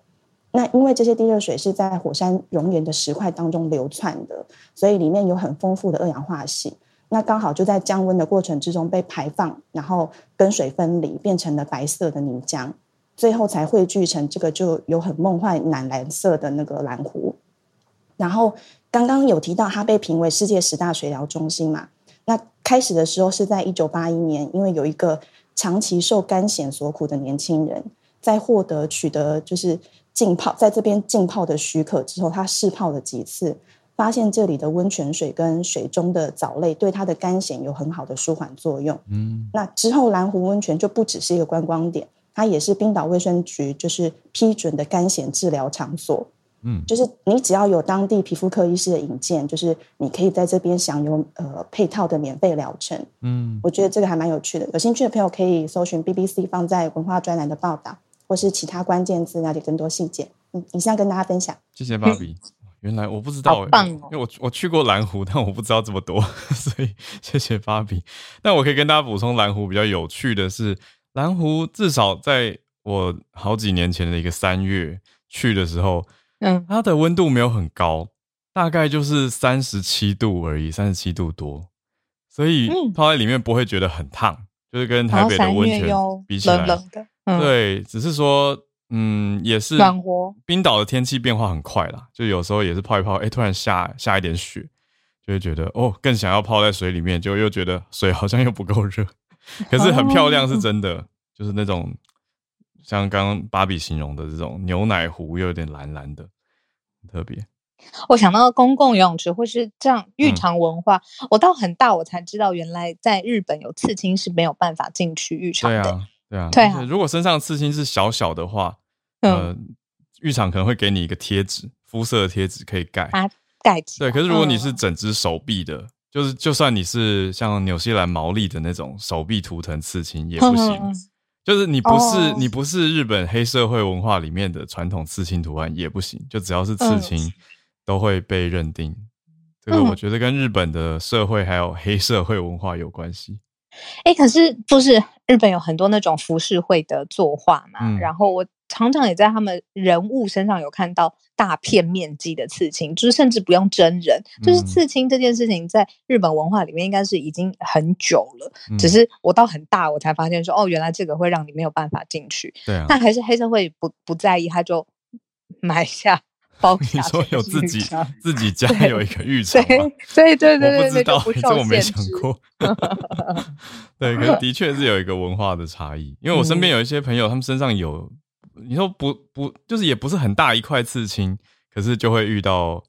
那因为这些地热水是在火山熔岩的石块当中流窜的，所以里面有很丰富的二氧化锡。那刚好就在降温的过程之中被排放，然后跟水分离，变成了白色的泥浆，最后才汇聚成这个就有很梦幻蓝蓝色的那个蓝湖。然后刚刚有提到它被评为世界十大水疗中心嘛？那开始的时候是在一九八一年，因为有一个长期受干癣所苦的年轻人，在获得取得就是浸泡在这边浸泡的许可之后，他试泡了几次。发现这里的温泉水跟水中的藻类对他的肝癣有很好的舒缓作用。嗯，那之后蓝湖温泉就不只是一个观光点，它也是冰岛卫生局就是批准的肝癣治疗场所。嗯，就是你只要有当地皮肤科医师的引荐，就是你可以在这边享有呃配套的免费疗程。嗯，我觉得这个还蛮有趣的，有兴趣的朋友可以搜寻 BBC 放在文化专栏的报道，或是其他关键字那里更多细节。嗯，以上跟大家分享。谢谢芭比。原来我不知道，因为我我去过蓝湖，但我不知道这么多，所以谢谢芭比。但我可以跟大家补充，蓝湖比较有趣的是，蓝湖至少在我好几年前的一个三月去的时候，嗯，它的温度没有很高，大概就是三十七度而已，三十七度多，所以泡在里面不会觉得很烫，就是跟台北的温泉比起来，对，只是说。嗯，也是暖和。冰岛的天气变化很快啦，就有时候也是泡一泡，哎，突然下下一点雪，就会觉得哦，更想要泡在水里面，就又觉得水好像又不够热，可是很漂亮，是真的，就是那种像刚刚芭比形容的这种牛奶湖，又有点蓝蓝的，很特别。我想到公共游泳池或是这样浴场文化，我到很大我才知道，原来在日本有刺青是没有办法进去浴场的。对啊，对啊。如果身上刺青是小小的话，呃，浴场可能会给你一个贴纸，肤色的贴纸可以盖盖起。对，可是如果你是整只手臂的，就是就算你是像纽西兰毛利的那种手臂图腾刺青也不行。就是你不是你不是日本黑社会文化里面的传统刺青图案也不行，就只要是刺青都会被认定。这个我觉得跟日本的社会还有黑社会文化有关系。哎，可是不是日本有很多那种浮世绘的作画嘛？然后我常常也在他们人物身上有看到大片面积的刺青，就是甚至不用真人，就是刺青这件事情在日本文化里面应该是已经很久了。只是我到很大我才发现说，哦，原来这个会让你没有办法进去。对啊，但还是黑社会不不在意，他就买下。包你说有自己自己家有一个浴场吗？对对对我不知道，这我没想过。对，可是的确是有一个文化的差异。因为我身边有一些朋友，他们身上有，你说不不，就是也不是很大一块刺青，可是就会遇到，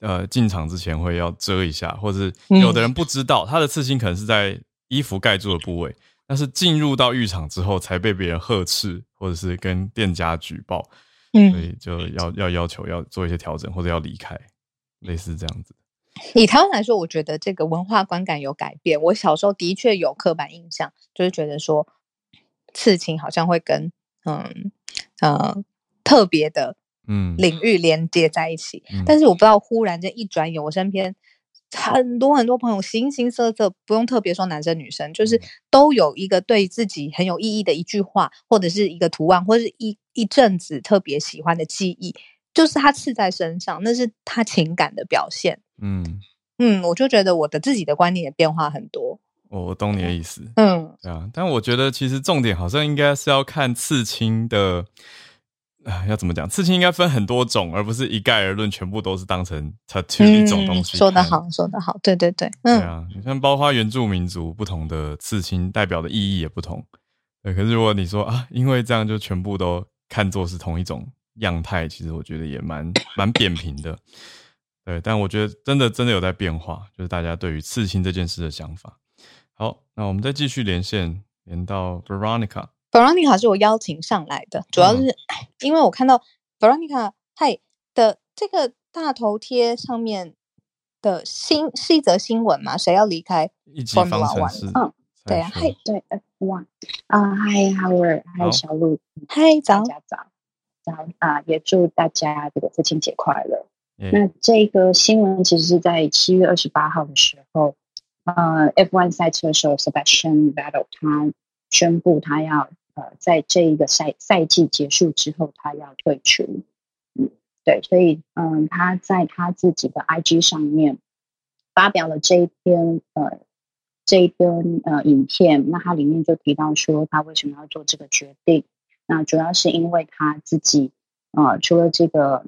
呃，进场之前会要遮一下，或者是有的人不知道他的刺青可能是在衣服盖住的部位，但是进入到浴场之后才被别人呵斥，或者是跟店家举报。所以就要要要求要做一些调整，或者要离开，类似这样子。以台湾来说，我觉得这个文化观感有改变。我小时候的确有刻板印象，就是觉得说刺青好像会跟嗯呃特别的嗯领域连接在一起。但是我不知道，忽然间一转眼，我身边。很多很多朋友，形形色色，不用特别说男生女生，就是都有一个对自己很有意义的一句话，或者是一个图案，或者是一一阵子特别喜欢的记忆，就是他刺在身上，那是他情感的表现。嗯嗯，我就觉得我的自己的观念也变化很多。我懂你的意思。嗯，对啊，但我觉得其实重点好像应该是要看刺青的。啊，要怎么讲？刺青应该分很多种，而不是一概而论，全部都是当成 tattoo 一种东西。说得好，说得好，对对对，嗯，对啊，你像，包括原住民族不同的刺青代表的意义也不同。对，可是如果你说啊，因为这样就全部都看作是同一种样态，其实我觉得也蛮蛮扁平的。对，但我觉得真的真的有在变化，就是大家对于刺青这件事的想法。好，那我们再继续连线，连到 Veronica。Veronica 是我邀请上来的，主要是因为我看到 Veronica 嗨的这个大头贴上面的新是一则新闻嘛？谁要离开？一级方程式。嗯，对啊，嗨，对，F1 啊，嗨，Howard，嗨，小鹿，嗨，早，早，早啊！也祝大家这个父亲节快乐。那这个新闻其实是在七月二十八号的时候，呃，F1 赛车手 Sebastian Vettel 他宣布他要。呃，在这一个赛赛季结束之后，他要退出。嗯，对，所以嗯，他在他自己的 IG 上面发表了这一篇呃这一篇呃影片，那它里面就提到说他为什么要做这个决定。那主要是因为他自己呃除了这个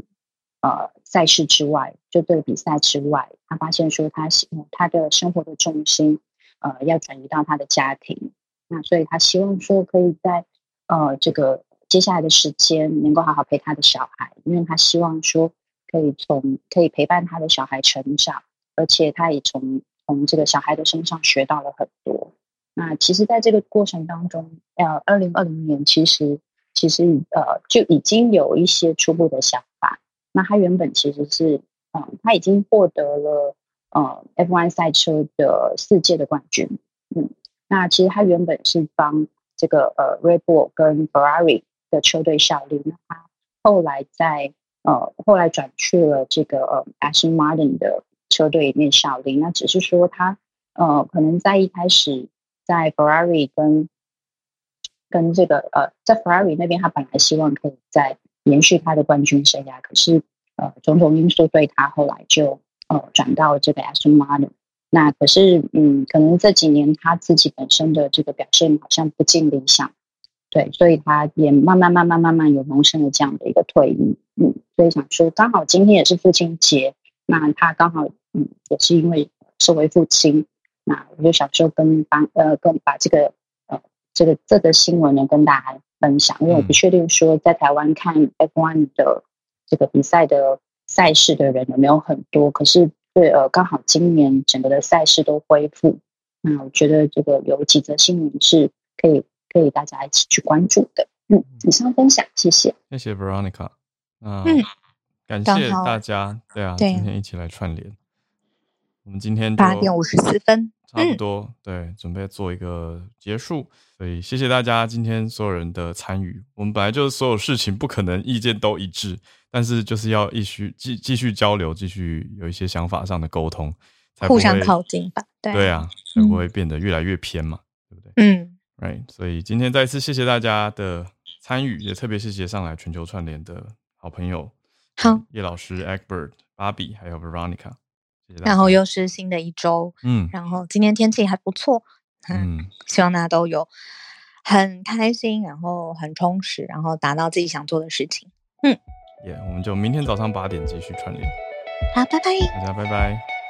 呃赛事之外，就这个比赛之外，他发现说他他的生活的重心呃要转移到他的家庭。那所以他希望说可以在呃这个接下来的时间能够好好陪他的小孩，因为他希望说可以从可以陪伴他的小孩成长，而且他也从从这个小孩的身上学到了很多。那其实，在这个过程当中，呃，二零二零年其实其实呃就已经有一些初步的想法。那他原本其实是，嗯，他已经获得了呃 F1 赛车的四届的冠军。那其实他原本是帮这个呃 Red Bull 跟 Ferrari 的车队效力。那他后来在呃后来转去了这个呃 Aston Martin 的。车队里面效力，那只是说他呃，可能在一开始在 Ferrari 跟跟这个呃，在 Ferrari 那边，他本来希望可以再延续他的冠军生涯，可是呃，种种因素对他后来就呃转到这个 Aston Martin。那可是嗯，可能这几年他自己本身的这个表现好像不尽理想，对，所以他也慢慢慢慢慢慢有萌生了这样的一个退役。嗯，所以想说，刚好今天也是父亲节，那他刚好。嗯，也是因为身为父亲，那我就想说跟帮呃跟把这个呃这个这个新闻呢跟大家分享，因为我不确定说在台湾看 F1 的这个比赛的赛事的人有没有很多，可是对呃刚好今年整个的赛事都恢复，那我觉得这个有几则新闻是可以可以大家一起去关注的。嗯，以上分享，谢谢，谢谢 Veronica，嗯，感谢大家，对啊，今天一起来串联。我们今天八点五十四分，差不多对，准备做一个结束。所以谢谢大家今天所有人的参与。我们本来就是所有事情不可能意见都一致，但是就是要继续继继续交流，继续有一些想法上的沟通，互相靠近吧。对对啊，才不会变得越来越偏嘛，对不对？嗯，right。所以今天再次谢谢大家的参与，也特别谢谢上来全球串联的好朋友，好叶老师、Egbert、芭比还有 Veronica。然后又是新的一周，嗯，然后今天天气还不错，嗯，希望大家都有很开心，然后很充实，然后达到自己想做的事情，嗯，耶，我们就明天早上八点继续串联，好，拜拜，大家拜拜。